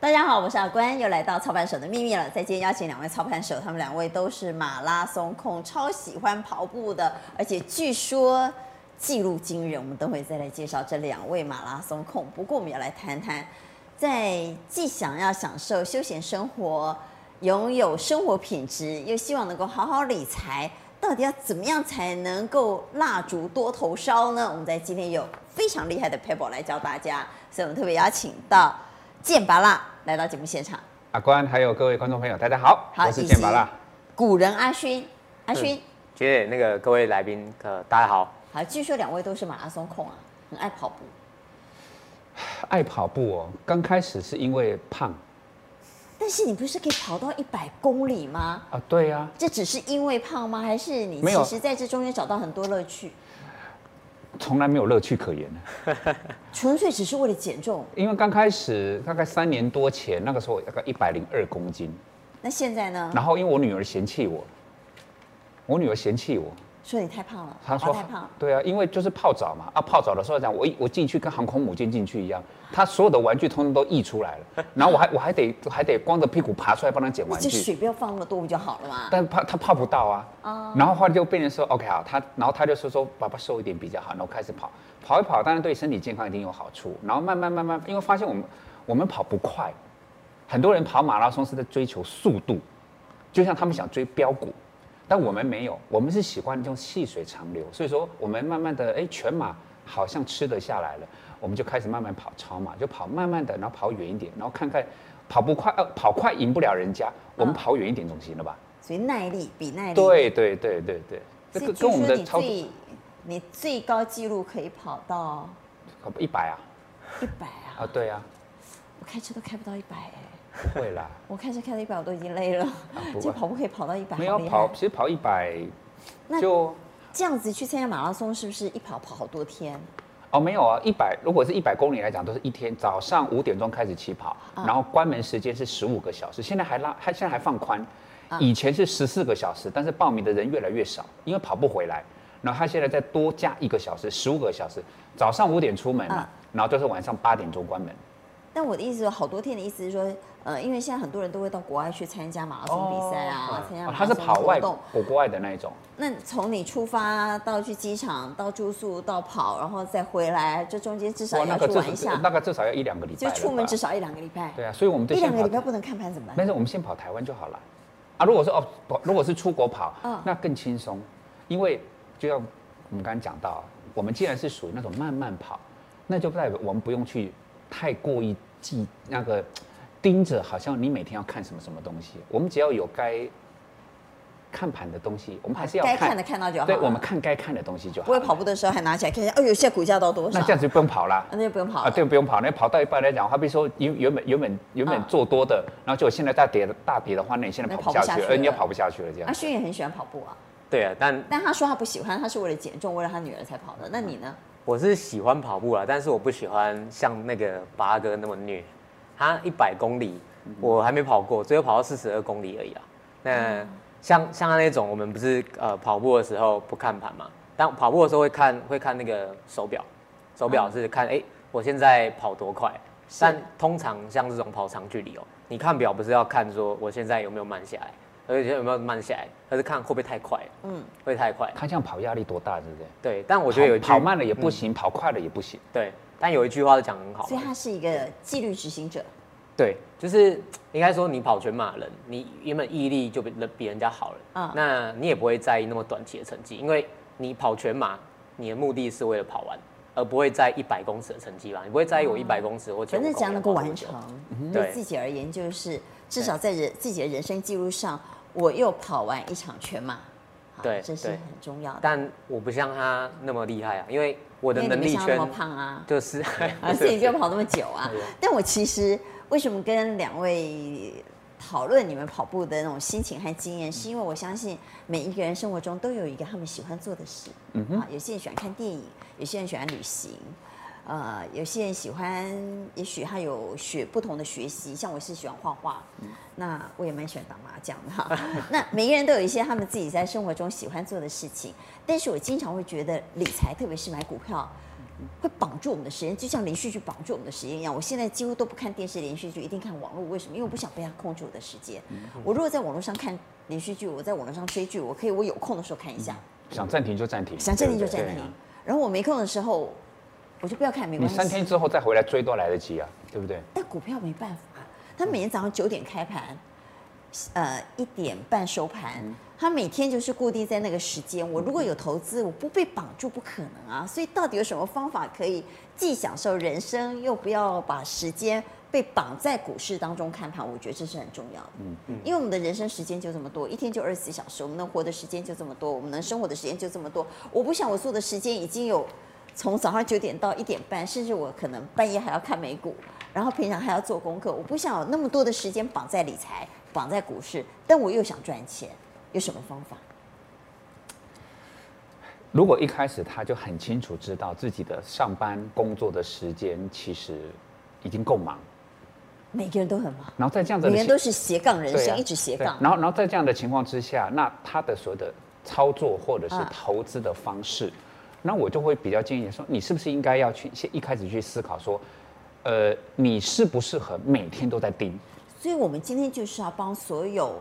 大家好，我是阿关，又来到操盘手的秘密了。在今天邀请两位操盘手，他们两位都是马拉松控，超喜欢跑步的，而且据说记录惊人。我们等会再来介绍这两位马拉松控。不过我们要来谈谈，在既想要享受休闲生活，拥有生活品质，又希望能够好好理财，到底要怎么样才能够蜡烛多头烧呢？我们在今天有非常厉害的 people 来教大家，所以我们特别邀请到。剑拔辣来到节目现场，阿关还有各位观众朋友，大家好，好我是剑拔辣，古人阿勋，阿勋，谢谢那个各位来宾，呃，大家好，好，据说两位都是马拉松控啊，很爱跑步，爱跑步哦，刚开始是因为胖，但是你不是可以跑到一百公里吗？啊，对呀、啊，这只是因为胖吗？还是你其实在这中间找到很多乐趣？从来没有乐趣可言，纯粹只是为了减重。因为刚开始大概三年多前，那个时候大概一百零二公斤。那现在呢？然后因为我女儿嫌弃我，我女儿嫌弃我。说你太胖了，他说太胖。对啊，因为就是泡澡嘛，啊泡澡的时候讲我一我进去跟航空母舰进去一样，他所有的玩具通通都溢出来了，然后我还我还得还得光着屁股爬出来帮他捡玩具。这水不要放那么多不就好了吗？但怕他泡不到啊。哦。然后后来就变成说 OK 好，他然后他就说说爸爸瘦一点比较好，然后开始跑跑一跑，当然对身体健康一定有好处。然后慢慢慢慢，因为发现我们我们跑不快，很多人跑马拉松是在追求速度，就像他们想追标股。但我们没有，我们是喜欢这种细水长流，所以说我们慢慢的，哎，全马好像吃得下来了，我们就开始慢慢跑超马，就跑慢慢的，然后跑远一点，然后看看跑不快，呃，跑快赢不了人家，我们跑远一点总行了吧？所以耐力比耐力。对对对对对，这个跟我们的操作，你最高纪录可以跑到一百啊？一百啊？啊，对啊。我开车都开不到一百哎。不会啦，我开车开到一百我都已经累了，就跑步可以跑到一百。没有跑，其实跑一百，就这样子去参加马拉松，是不是一跑跑好多天？哦，没有啊，一百如果是一百公里来讲，都是一天早上五点钟开始起跑，然后关门时间是十五个小时，现在还拉，还现在还放宽，以前是十四个小时，但是报名的人越来越少，因为跑不回来，然后他现在再多加一个小时，十五个小时，早上五点出门嘛，然后就是晚上八点钟关门。但我的意思说，好多天的意思是说。呃，因为现在很多人都会到国外去参加马拉松比赛啊，参加马拉松活动。他是跑外国国外的那一种。那从你出发到去机场，到住宿，到跑，然后再回来，这中间至少要去玩一下。那个至少要一两个礼拜。就出门至少一两个礼拜。对啊，所以我们一两个礼拜不能看盘怎么办？没事，我们先跑台湾就好了。啊，如果说哦，如果是出国跑，那更轻松，因为就像我们刚刚讲到，我们既然是属于那种慢慢跑，那就代表我们不用去太过于记那个。盯着，好像你每天要看什么什么东西。我们只要有该看盘的东西，我们还是要看。该看的看到就好。对，我们看该看的东西就好。不会跑步的时候还拿起来看一下，哦呦，现在股价到多少？那这样子就不用跑了。那就不用跑啊，对，不用跑。那跑到一半来讲，好比说原原本原本原本做多的，然后就现在大跌大跌的话，那你现在跑不下去，而你也跑不下去了。这样。阿勋也很喜欢跑步啊。对啊，但但他说他不喜欢，他是为了减重，为了他女儿才跑的。那你呢？我是喜欢跑步啊，但是我不喜欢像那个八哥那么虐。他一百公里。我还没跑过，只有跑到四十二公里而已啊。那像像他那种，我们不是呃跑步的时候不看盘嘛？但跑步的时候会看会看那个手表，手表是看哎、欸、我现在跑多快。但通常像这种跑长距离哦，你看表不是要看说我现在有没有慢下来，而且有没有慢下来，而是看会不会太快。嗯，会太快。看这样跑压力多大，是不是？对，但我觉得有一句跑慢了也不行，跑快了也不行。对，但有一句话是讲很好，所以他是一个纪律执行者。对，就是应该说，你跑全马的人，你原本毅力就比人比人家好了，嗯，那你也不会在意那么短期的成绩，因为你跑全马，你的目的是为了跑完，而不会在意一百公尺的成绩吧？你不会在意我一百公尺或。反正只要能够完成，对自己而言，就是至少在人自己的人生记录上，我又跑完一场全马，对，这是很重要的。但我不像他那么厉害啊，因为我的能力圈那么胖啊，就是啊，自己就跑那么久啊。但我其实。为什么跟两位讨论你们跑步的那种心情和经验？是因为我相信每一个人生活中都有一个他们喜欢做的事。嗯哼，有些人喜欢看电影，有些人喜欢旅行，呃，有些人喜欢，也许他有学不同的学习。像我是喜欢画画，那我也蛮喜欢打麻将的哈。那每个人都有一些他们自己在生活中喜欢做的事情，但是我经常会觉得理财，特别是买股票。会绑住我们的时间，就像连续剧绑住我们的时间一样。我现在几乎都不看电视连续剧，一定看网络。为什么？因为我不想被它控制我的时间。我如果在网络上看连续剧，我在网络上追剧，我可以我有空的时候看一下，想暂停就暂停，想暂停就暂停。然后我没空的时候，我就不要看，没关系。你三天之后再回来追都来得及啊，对不对？但股票没办法，它每天早上九点开盘。呃，一点半收盘，他每天就是固定在那个时间。我如果有投资，我不被绑住，不可能啊。所以到底有什么方法可以既享受人生，又不要把时间被绑在股市当中看盘？我觉得这是很重要的。嗯嗯，因为我们的人生时间就这么多，一天就二十四小时，我们能活的时间就这么多，我们能生活的时间就这么多。我不想我做的时间已经有从早上九点到一点半，甚至我可能半夜还要看美股，然后平常还要做功课。我不想有那么多的时间绑在理财。绑在股市，但我又想赚钱，有什么方法？如果一开始他就很清楚知道自己的上班工作的时间其实已经够忙，每个人都很忙，然后在这样子，每个人都是斜杠人生，啊、一直斜杠。然后，然后在这样的情况之下，那他的所有的操作或者是投资的方式，啊、那我就会比较建议说，你是不是应该要去先一开始去思考说，呃，你适不适合每天都在盯？所以，我们今天就是要帮所有，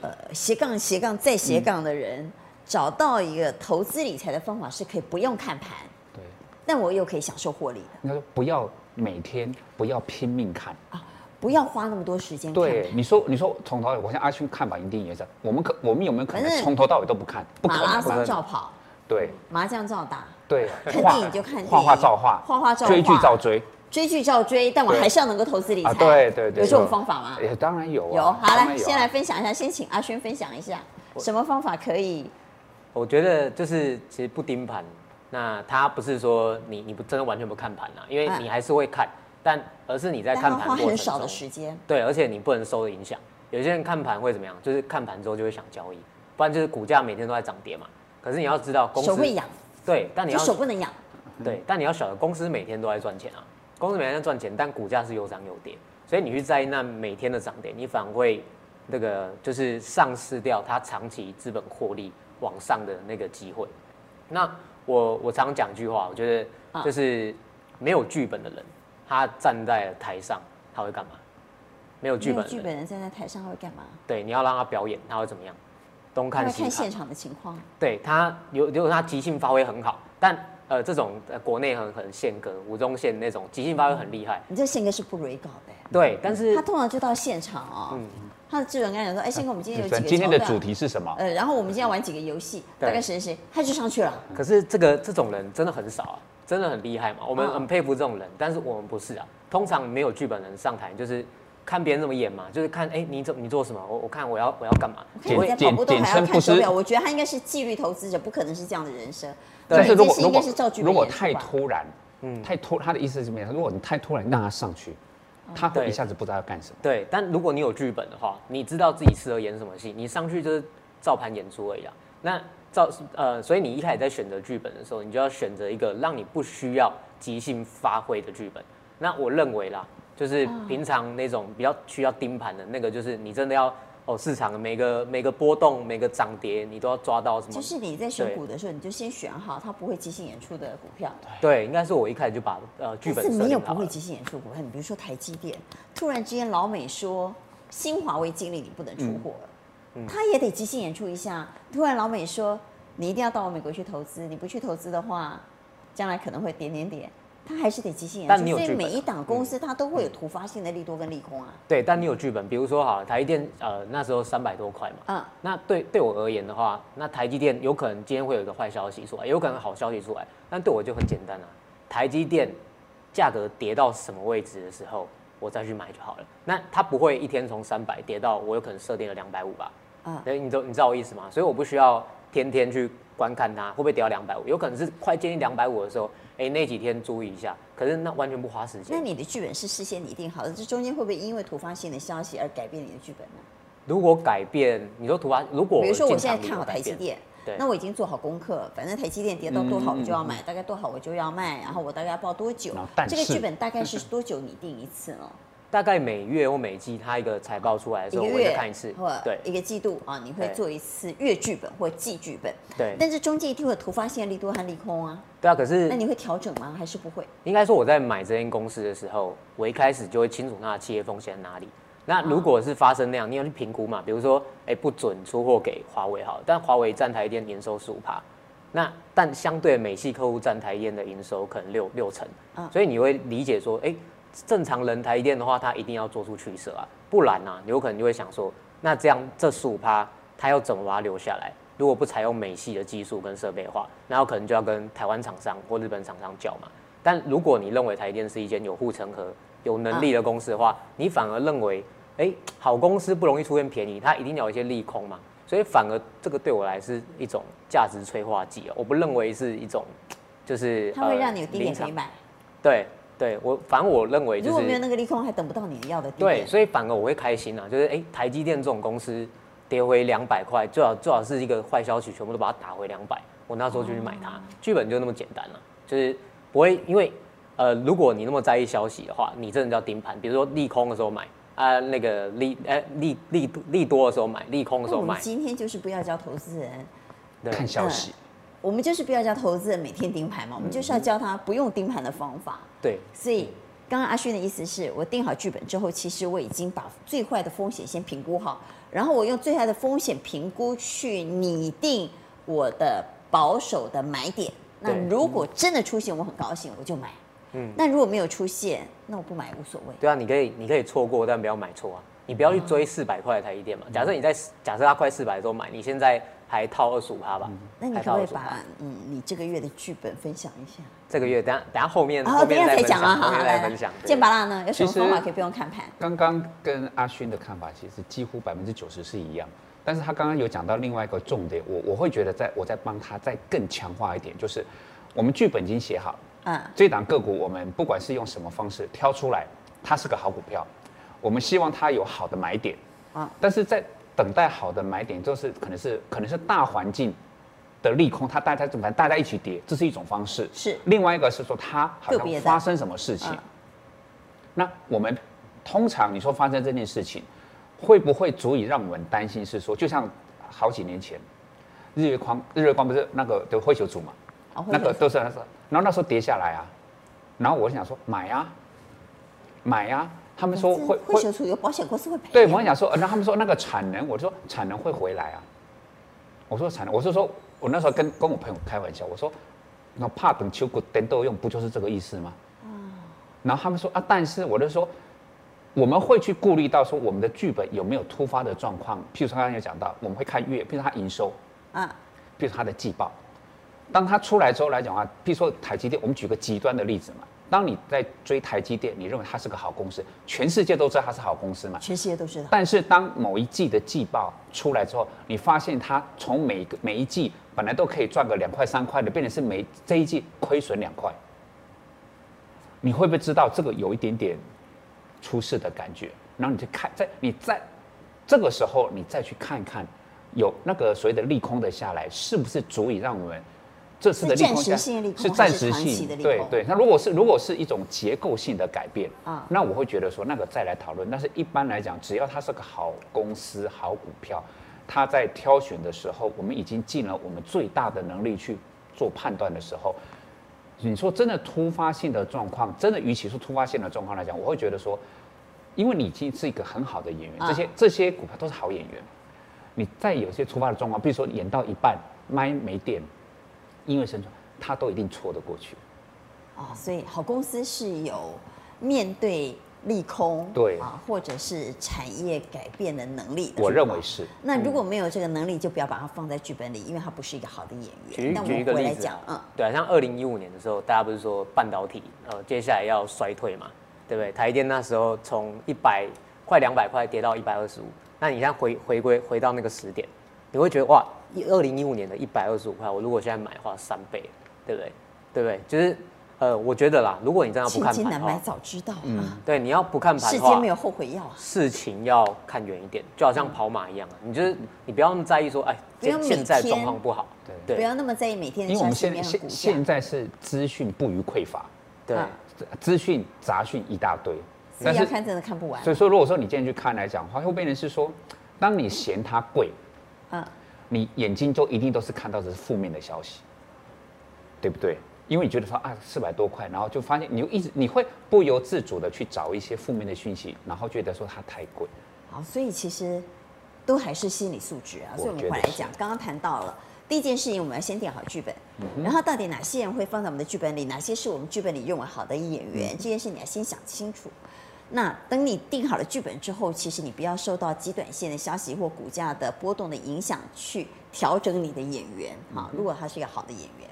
呃，斜杠、斜杠再斜杠的人，嗯、找到一个投资理财的方法，是可以不用看盘，对，但我又可以享受获利的。你说不要每天不要拼命看啊，不要花那么多时间。对，你说你说从头到尾，我像阿勋看法一定也是，我们可我们有没有可能从头到尾都不看？不可能。马拉松照跑，对，麻将照打，对，看电影就看电影，画画照画，画画照画，追剧照追。追剧照追，但我还是要能够投资理财。对对对，有这种方法吗？也当然有。有，好来，先来分享一下，先请阿轩分享一下，什么方法可以？我觉得就是其实不盯盘，那他不是说你你不真的完全不看盘啊，因为你还是会看，但而是你在看盘花很少的时间。对，而且你不能受影响。有些人看盘会怎么样？就是看盘之后就会想交易，不然就是股价每天都在涨跌嘛。可是你要知道，公司手会痒。对，但你要手不能痒。对，但你要晓得，公司每天都在赚钱啊。公司每天在赚钱，但股价是有涨有跌，所以你去在意那每天的涨跌，你反而会那个就是丧失掉它长期资本获利往上的那个机会。那我我常讲一句话，我觉得就是没有剧本的人，他站在台上他会干嘛？没有剧本，剧本人站在台上他会干嘛？对，你要让他表演，他会怎么样？东看西看，现场的情况。对他有如果他即兴发挥很好，但。呃，这种呃国内很很宪歌，吴宗宪那种即兴发挥很厉害。你这宪歌是不 re 稿的。对，但是他通常就到现场哦。嗯。他的制作人跟他讲说：“哎，宪哥，我们今天有几个今天的主题是什么？呃，然后我们今天要玩几个游戏，大概谁谁，他就上去了。可是这个这种人真的很少啊，真的很厉害嘛。我们很佩服这种人，但是我们不是啊。通常没有剧本人上台，就是看别人怎么演嘛，就是看哎，你怎你做什么？我我看我要我要干嘛？我在跑步都还要看手表。我觉得他应该是纪律投资者，不可能是这样的人生。”但是如果如果如果太突然，嗯，太突，他的意思是什么样？如果你太突然让他上去，他会一下子不知道要干什么。对，但如果你有剧本的话，你知道自己适合演什么戏，你上去就是照盘演出而已啊。那照呃，所以你一开始在选择剧本的时候，你就要选择一个让你不需要即兴发挥的剧本。那我认为啦，就是平常那种比较需要盯盘的那个，就是你真的要。哦，市场的每个每个波动、每个涨跌，你都要抓到什么？就是你在选股的时候，你就先选好它不会即兴演出的股票。对，应该是我一开始就把呃剧本。是没有不会即兴演出股票，你比如说台积电，突然之间老美说新华为经理你不能出货了，嗯嗯、他也得即兴演出一下。突然老美说你一定要到我美国去投资，你不去投资的话，将来可能会点点点。他还是得即兴演出，所以每一档公司它都会有突发性的利多跟利空啊。对，但你有剧本，比如说好，台积电呃那时候三百多块嘛，嗯，那对对我而言的话，那台积电有可能今天会有一个坏消息出来，有可能好消息出来，但对我就很简单啊，台积电价格跌到什么位置的时候，我再去买就好了。那它不会一天从三百跌到我有可能设定了两百五吧？嗯，所以你知你知道我意思吗？所以我不需要天天去观看它会不会跌到两百五，有可能是快接近两百五的时候。哎，那几天注意一下，可是那完全不花时间。那你的剧本是事先拟定好的，这中间会不会因为突发性的消息而改变你的剧本呢？如果改变，你说突发，如果比如说我现在看好台积电，对，那我已经做好功课，反正台积电跌到多好我就要买，大概多好我就要卖，然后我大概要报多久？这个剧本大概是多久拟定一次呢？大概每月或每季，它一个财报出来的时候，我会看一次，对，一个季度啊，你会做一次月剧本或季剧本，对。但是中间一定会有突发性的利多和利空啊。对啊，可是那你会调整吗？还是不会？应该说我在买这间公司的时候，我一开始就会清楚它的企业风险在哪里。那如果是发生那样，你要去评估嘛？比如说，哎，不准出货给华为好，但华为站台电营收十五趴，那但相对美系客户站台电的营收可能六六成，所以你会理解说，哎。正常人台电的话，他一定要做出取舍啊，不然呢、啊，有可能就会想说，那这样这十五趴，他要怎么把它留下来？如果不采用美系的技术跟设备化，那有可能就要跟台湾厂商或日本厂商叫嘛。但如果你认为台电是一间有护城河、有能力的公司的话，你反而认为，哎、欸，好公司不容易出现便宜，它一定要有一些利空嘛。所以反而这个对我来是一种价值催化剂啊，我不认为是一种，就是它会让你有低点可以买，对。对我，反正我认为就是，如果没有那个利空，还等不到你要的。对，所以反而我会开心啊，就是哎，台积电这种公司跌回两百块，最好最好是一个坏消息，全部都把它打回两百，我那时候就去买它。剧本就那么简单了，啊，就是不会因为呃，如果你那么在意消息的话，你真的叫盯盘，比如说利空的时候买啊，那个利哎利利利多的时候买，利空的时候买。今天就是不要教投资人看消息。嗯我们就是不要教投资人每天盯盘嘛，我们就是要教他不用盯盘的方法。对，所以刚刚阿勋的意思是我定好剧本之后，其实我已经把最坏的风险先评估好，然后我用最坏的风险评估去拟定我的保守的买点。那如果真的出现，我很高兴，我就买。嗯，那如果没有出现，那我不买无所谓。对啊，你可以你可以错过，但不要买错啊。你不要去追四百块的台积电嘛。假设你在假设它快四百的时候买，你现在。还套二十五趴吧？那你可不可以把嗯你这个月的剧本分享一下？这个月等下等下后面后面再讲啊，后面再分享。剑拔辣呢？有什么方法可以不用看盘？刚刚跟阿勋的看法其实几乎百分之九十是一样，但是他刚刚有讲到另外一个重点，我我会觉得在我在帮他再更强化一点，就是我们剧本已经写好，嗯，这档个股我们不管是用什么方式挑出来，它是个好股票，我们希望它有好的买点啊，但是在。等待好的买点，就是可能是可能是大环境的利空，它大家怎么大家一起跌，这是一种方式。是另外一个是说它好像发生什么事情。那我们通常你说发生这件事情，会不会足以让我们担心？是说就像好几年前日月光，日月光不是那个的灰球组嘛？那个都是那时候，然后那时候跌下来啊，然后我想说买啊，买啊。他们说会会有保险公司会赔。对，我想说，然后他们说那个产能，我说产能会回来啊。我说产能，我是说，我那时候跟跟我朋友开玩笑，我说，那怕等秋谷等都用，不就是这个意思吗？然后他们说啊，但是我就说，我们会去顾虑到说我们的剧本有没有突发的状况，譬如说刚刚有讲到，我们会看月，譬如说它营收，啊，譬如它的季报，当它出来之后来讲的话，譬如说台积电，我们举个极端的例子嘛。当你在追台积电，你认为它是个好公司，全世界都知道它是好公司嘛？全世界都知道。但是当某一季的季报出来之后，你发现它从每个每一季本来都可以赚个两块三块的，变成是每这一季亏损两块，你会不会知道这个有一点点出事的感觉？然后你就看，在你在这个时候，你再去看看，有那个所谓的利空的下来，是不是足以让我们？这次的利空是暂时性的，对对。那如果是如果是一种结构性的改变啊，那我会觉得说那个再来讨论。但是一般来讲，只要它是个好公司、好股票，它在挑选的时候，我们已经尽了我们最大的能力去做判断的时候，你说真的突发性的状况，真的与其说突发性的状况来讲，我会觉得说，因为你已经是一个很好的演员，这些这些股票都是好演员，你再有些突发的状况，比如说演到一半麦没电。因为生存，他都一定错得过去。哦，所以好公司是有面对利空，对啊，或者是产业改变的能力的。我认为是。那如果没有这个能力，就不要把它放在剧本里，因为它不是一个好的演员。举举一个例子，嗯，对啊，像二零一五年的时候，大家不是说半导体呃接下来要衰退嘛，对不对？台积电那时候从一百快两百块跌到一百二十五，那你现在回回归回到那个时点，你会觉得哇。二零一五年的一百二十五块，我如果现在买的话，三倍，对不对？对不对？就是，呃，我觉得啦，如果你真的不看盘难买早知道。嗯，对，你要不看盘的话，世间没有后悔药啊。事情要看远一点，就好像跑马一样啊，你就是你不要那么在意说，哎，现在状况不好，对对，不要那么在意每天的。因为我们现现现在是资讯不予匮乏，对，资讯杂讯一大堆，所以要看真的看不完。所以说，如果说你今天去看来讲的话，会变成是说，当你嫌它贵，嗯，你眼睛就一定都是看到的是负面的消息，对不对？因为你觉得说啊四百多块，然后就发现你就一直你会不由自主的去找一些负面的讯息，然后觉得说它太贵。好，所以其实都还是心理素质啊。所以我们回来讲，刚刚谈到了。第一件事情，我们要先定好剧本，然后到底哪些人会放在我们的剧本里，哪些是我们剧本里认为好的演员，这件事你要先想清楚。那等你定好了剧本之后，其实你不要受到极短线的消息或股价的波动的影响去调整你的演员啊。如果他是一个好的演员，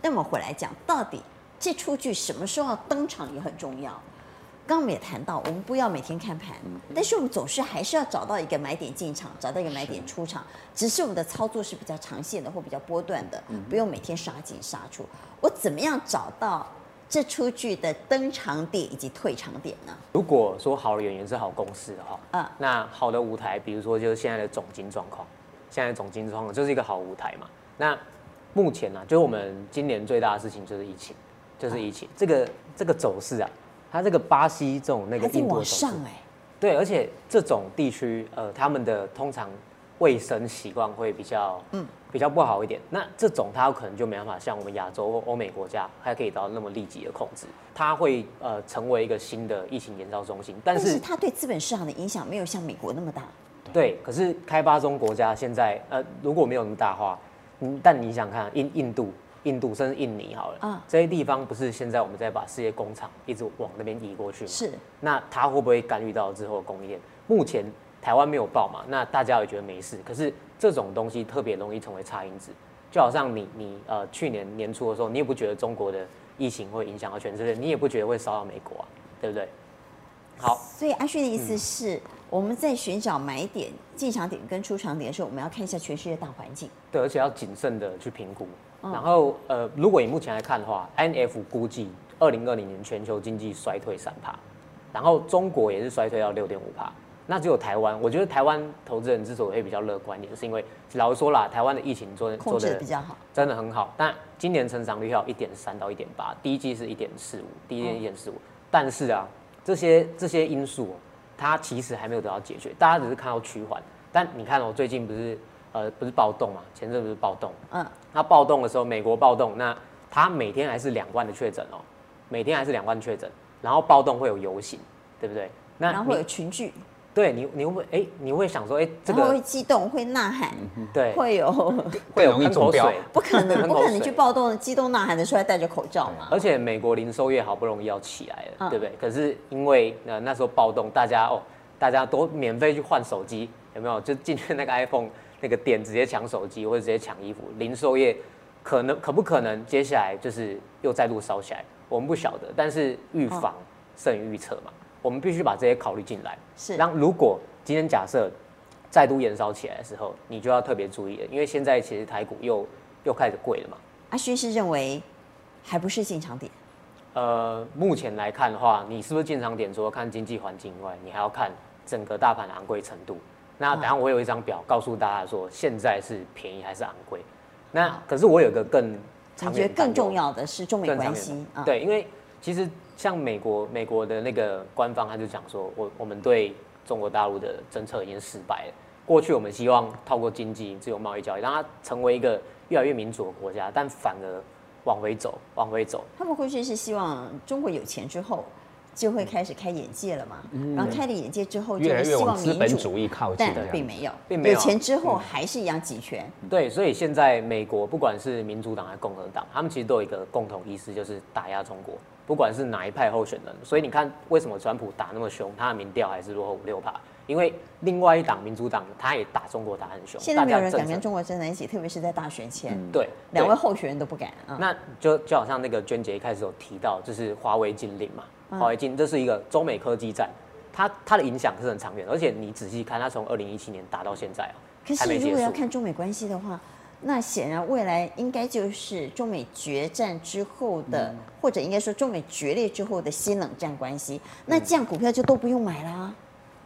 那么回来讲，到底这出剧什么时候要登场也很重要。刚刚我们也谈到，我们不要每天看盘，但是我们总是还是要找到一个买点进场，找到一个买点出场。只是我们的操作是比较长线的或比较波段的，不用每天杀进杀出。我怎么样找到这出剧的登场点以及退场点呢？如果说好的演员是好公司的话，嗯，那好的舞台，比如说就是现在的总经状况，现在的总经状况就是一个好舞台嘛。那目前呢、啊，就是我们今年最大的事情就是疫情，就是疫情这个这个走势啊。它这个巴西这种那个印度的上哎，对，而且这种地区呃，他们的通常卫生习惯会比较嗯比较不好一点。那这种它有可能就没办法像我们亚洲或欧美国家还可以到那么立即的控制，它会呃成为一个新的疫情延烧中心。但是，但是它对资本市场的影响没有像美国那么大。对，可是开发中国家现在呃如果没有那么大话，嗯，但你想看印印度。印度甚至印尼好了，啊、这些地方不是现在我们在把世界工厂一直往那边移过去吗？是。那它会不会干预到之后的供应链？目前台湾没有报嘛，那大家也觉得没事。可是这种东西特别容易成为差因子，就好像你你呃去年年初的时候，你也不觉得中国的疫情会影响到全世界，你也不觉得会烧到美国啊，对不对？好。所以阿旭的意思是，嗯、我们在寻找买点、进场点跟出场点的时候，我们要看一下全世界大环境。对，而且要谨慎的去评估。然后，呃，如果以目前来看的话，IMF 估计二零二零年全球经济衰退三趴，然后中国也是衰退到六点五趴。那只有台湾，我觉得台湾投资人之所以会比较乐观一点，是因为老实说啦，台湾的疫情做控制的比较好，真的很好。但今年成长率要一点三到一点八，第一季是一点四五，第一季一点四五。但是啊，这些这些因素，它其实还没有得到解决，大家只是看到趋缓。但你看哦，最近不是。呃，不是暴动嘛？前阵不是暴动？嗯，那暴动的时候，美国暴动，那他每天还是两万的确诊哦，每天还是两万确诊，然后暴动会有游行，对不对？那然后会有群聚，对你，你会不会哎，你会想说，哎，这个会激动，会呐喊，对，会有会有喷口水，不可能，不可能去暴动、激动、呐喊的时候还戴着口罩嘛？而且美国零售业好不容易要起来了，对不对？可是因为呃那时候暴动，大家哦，大家都免费去换手机，有没有？就进去那个 iPhone。那个店直接抢手机或者直接抢衣服，零售业可能可不可能接下来就是又再度烧起来？我们不晓得，但是预防胜于预测嘛，我们必须把这些考虑进来。是，让如果今天假设再度延烧起来的时候，你就要特别注意了，因为现在其实台股又又开始贵了嘛。阿勋是认为还不是进场点？呃，目前来看的话，你是不是进场点？除了看经济环境以外，你还要看整个大盘的昂贵程度。那等下我有一张表告诉大家说，现在是便宜还是昂贵？那可是我有个更，我觉得更重要的是中美关系啊。对，因为其实像美国，美国的那个官方他就讲说，我我们对中国大陆的政策已经失败了。过去我们希望透过经济自由贸易交易，让它成为一个越来越民主的国家，但反而往回走，往回走。他们过去是希望中国有钱之后。就会开始开眼界了嘛，嗯、然后开了眼界之后，就希望民主，资本主义靠近，但并没有，并没有。有钱之后还是一样集权。嗯、对，所以现在美国不管是民主党还是共和党，他们其实都有一个共同意思，就是打压中国，不管是哪一派候选人。所以你看，为什么川普打那么凶，他的民调还是落后五六趴？因为另外一党民主党他也打中国打很凶。现在没有人敢跟中国站在一起，特别是在大选前，嗯、对，两位候选人都不敢。啊、那就就好像那个娟姐一开始有提到，就是华为禁令嘛。华为禁，这是一个中美科技战，它它的影响是很长远，而且你仔细看，它从二零一七年打到现在啊，可是如果要看中美关系的话，那显然未来应该就是中美决战之后的，嗯、或者应该说中美决裂之后的新冷战关系。那这样股票就都不用买啦。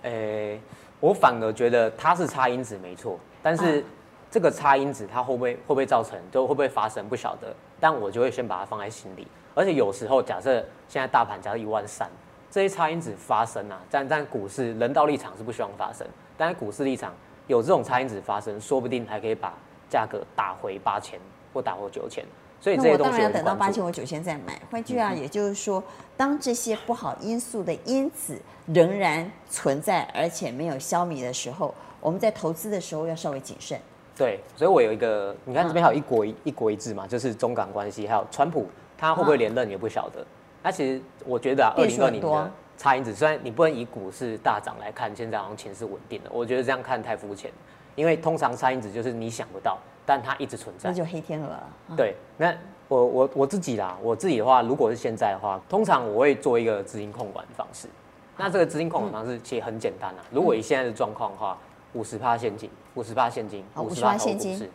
诶、欸，我反而觉得它是差因子没错，但是这个差因子它会不会会不会造成，就会不会发生不晓得，但我就会先把它放在心里。而且有时候，假设现在大盘假设一万三，这些差因子发生啊，但但股市人道立场是不希望发生，但是股市立场有这种差因子发生，说不定还可以把价格打回八千或打回九千。所以这些东西我当然要等到八千或九千再买。换句话，也就是说，当这些不好因素的因子仍然存在，而且没有消弭的时候，我们在投资的时候要稍微谨慎。对，所以我有一个，你看这边还有一国一、嗯、一国一制嘛，就是中港关系，还有川普他会不会连任也不晓得。那、嗯、其实我觉得啊，二零二零的差因子，虽然你不能以股市大涨来看，现在好像钱是稳定的，我觉得这样看太肤浅。因为通常差因子就是你想不到，但它一直存在，那就黑天鹅了。嗯、对，那我我我自己啦，我自己的话，如果是现在的话，通常我会做一个资金控管的方式。那这个资金控管方式其实很简单啊。如果以现在的状况的话，五十趴现金，五十趴现金，五十趴现金。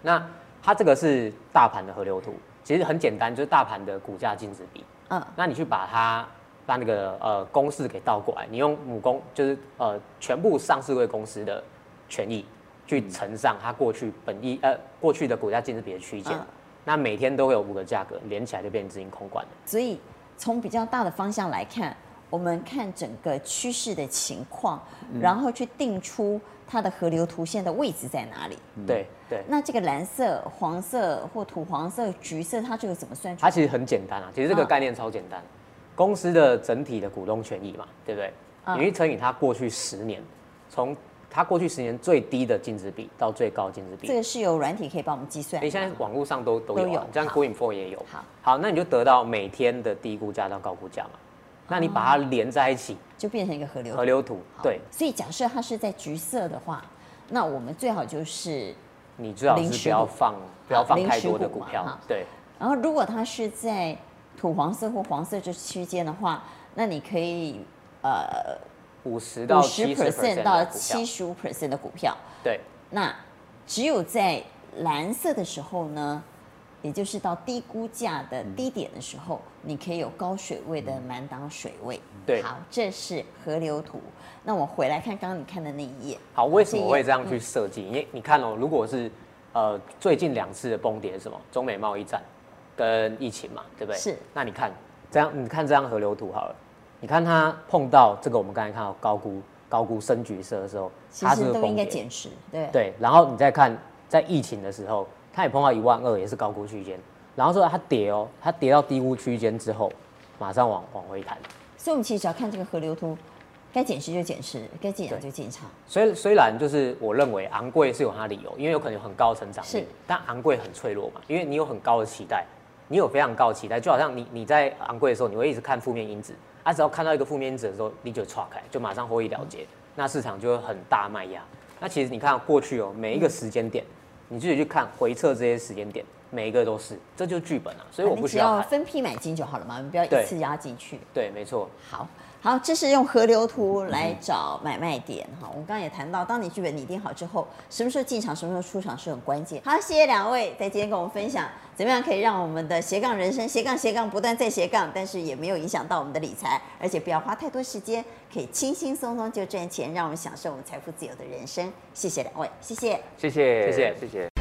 那它这个是大盘的河流图，其实很简单，就是大盘的股价净值比。嗯。那你去把它把那个呃公式给倒过来，你用母公就是呃全部上市柜公司的权益去乘上它过去本益呃过去的股价净值比的区间，嗯、那每天都会有五个价格连起来就变成资金空管了。所以从比较大的方向来看。我们看整个趋势的情况，然后去定出它的河流图线的位置在哪里。对对。那这个蓝色、黄色或土黄色、橘色，它这个怎么算出？它其实很简单啊，其实这个概念超简单。公司的整体的股东权益嘛，对不对？你去乘以它过去十年，从它过去十年最低的净值比到最高净值比。这个是有软体可以帮我们计算。你现在网络上都都有，像 Go.info 也有。好，好，那你就得到每天的低估价到高估价嘛。那你把它连在一起，就变成一个河流河流图。对，所以假设它是在橘色的话，那我们最好就是你最好是不要放不要放太多的股票。对。然后如果它是在土黄色或黄色这区间的话，那你可以呃五十到七十 percent 到七十五 percent 的股票。对。那只有在蓝色的时候呢？也就是到低估价的低点的时候，你可以有高水位的满档水位。对，好，这是河流图。那我回来看刚刚你看的那一页。好，为什么会这样去设计？因为你看哦，如果是呃最近两次的崩跌是什么？中美贸易战跟疫情嘛，对不对？是。那你看这样，你看这张河流图好了，你看它碰到这个我们刚才看到高估高估深橘色的时候，它是都应该减持。对。对，然后你再看在疫情的时候。它也碰到一万二，也是高估区间，然后说它跌哦，它跌到低估区间之后，马上往往回弹。所以，我们其实只要看这个河流图，该减持就减持，该进场就进场。虽虽然就是我认为昂贵是有它的理由，因为有可能有很高的成长率，是，但昂贵很脆弱嘛，因为你有很高的期待，你有非常高期待，就好像你你在昂贵的时候，你会一直看负面因子，啊，只要看到一个负面因子的时候，你就岔开，就马上获利了结，嗯、那市场就会很大卖压。那其实你看过去哦，每一个时间点。嗯你自己去看回测这些时间点，每一个都是，这就是剧本啊，所以我不需要，要分批买进就好了嘛，你不要一次压进去。对，没错。好，好，这是用河流图来找买卖点哈。我们刚刚也谈到，当你剧本拟定好之后，什么时候进场，什么时候出场是很关键。好，谢谢两位在今天跟我们分享，怎么样可以让我们的斜杠人生斜杠斜杠不断再斜杠，但是也没有影响到我们的理财，而且不要花太多时间，可以轻轻松松就赚钱，让我们享受我们财富自由的人生。谢谢两位，谢谢，谢谢，谢谢，谢谢。